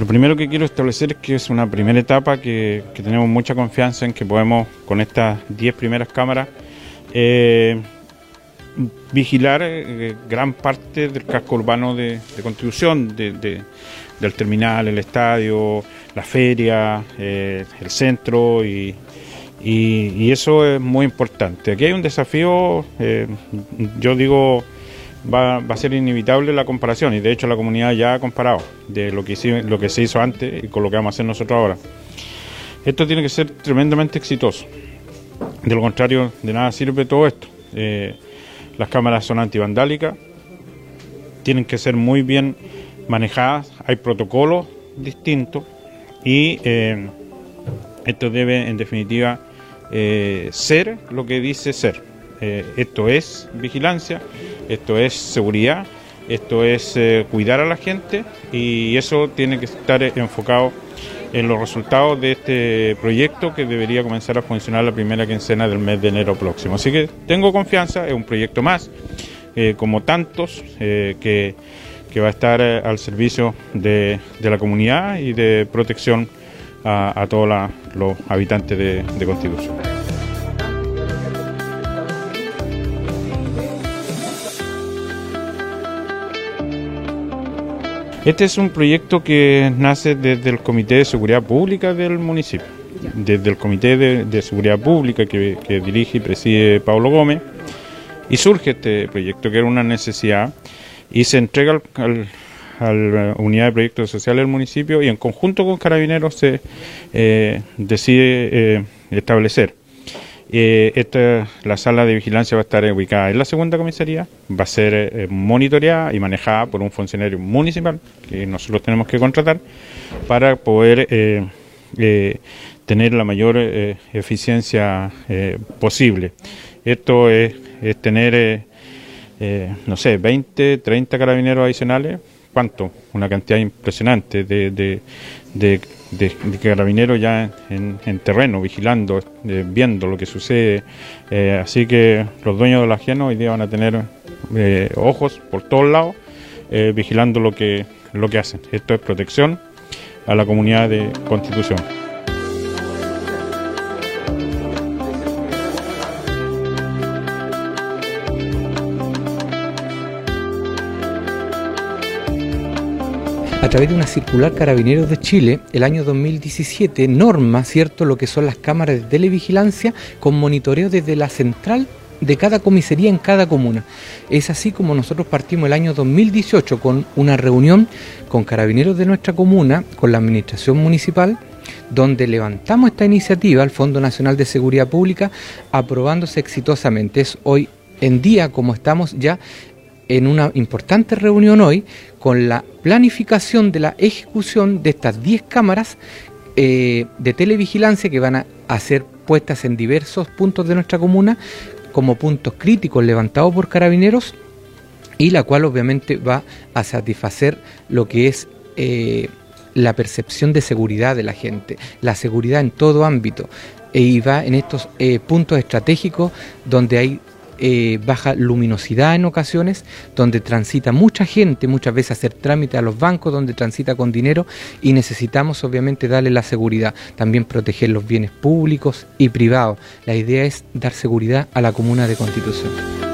Lo primero que quiero establecer es que es una primera etapa que, tenemos mucha confianza en que podemos con estas 10 primeras cámaras eh, vigilar eh, gran parte del casco urbano de, Constitución, del terminal, el estadio, la feria, eh, el centro y, eso es muy importante. Aquí hay un desafío, yo digo va, a ser inevitable la comparación y de hecho la comunidad ya ha comparado de lo que, se hizo antes y con lo que vamos a hacer nosotros ahora. Esto tiene que ser tremendamente exitoso. De lo contrario, de nada sirve todo esto. Eh, las cámaras son antivandálicas, tienen que ser muy bien manejadas, hay protocolos distintos. Y eh, esto debe en definitiva eh, ser lo que dice ser. esto es vigilancia, esto es seguridad, esto es eh, cuidar a la gente. Y eso tiene que estar enfocado en los resultados de este proyecto que debería comenzar a funcionar la primera quincena del mes de enero próximo. Así que tengo confianza, es un proyecto más, eh, como tantos, eh, que, va a estar al servicio de, la comunidad y de protección a, todos los habitantes de Constitución. Este es un proyecto que nace desde el Comité de Seguridad Pública del municipio, desde el Comité de, Seguridad Pública que, dirige y preside Pablo Gómez, y surge este proyecto que era una necesidad y se entrega al, a la unidad de proyectos sociales del municipio y en conjunto con Carabineros se eh, decide eh, establecer eh, esta, la sala de vigilancia va a estar ubicada en la segunda comisaría, va a ser eh, monitoreada y manejada por un funcionario municipal que nosotros tenemos que contratar para poder eh, tener la mayor eficiencia posible. Esto es, tener, no sé, 20, 30 carabineros adicionales. ¿Cuánto? Una cantidad impresionante de de, de, carabineros ya en, terreno, vigilando, eh, viendo lo que sucede. Eh, así que los dueños de la ajeno hoy día van a tener eh, ojos por todos lados, vigilando lo que, lo que hacen. Esto es protección a la comunidad de Constitución. A través de una circular Carabineros de Chile, el año 2017 norma, ¿cierto?, lo que son las cámaras de televigilancia con monitoreo desde la central de cada comisaría en cada comuna. Es así como nosotros partimos el año 2018 con una reunión con carabineros de nuestra comuna, con la administración municipal, donde levantamos esta iniciativa al Fondo Nacional de Seguridad Pública, aprobándose exitosamente. Es hoy en día, como estamos ya en una importante reunión hoy con la planificación de la ejecución de estas 10 cámaras eh, de televigilancia que van a, ser puestas en diversos puntos de nuestra comuna como puntos críticos levantados por carabineros y la cual obviamente va a satisfacer lo que es eh, la percepción de seguridad de la gente, la seguridad en todo ámbito. E y va en estos eh, puntos estratégicos donde hay eh, baja luminosidad en ocasiones, donde transita mucha gente, muchas veces hacer trámite a los bancos, donde transita con dinero y necesitamos obviamente darle la seguridad, también proteger los bienes públicos y privados. La idea es dar seguridad a la comuna de Constitución.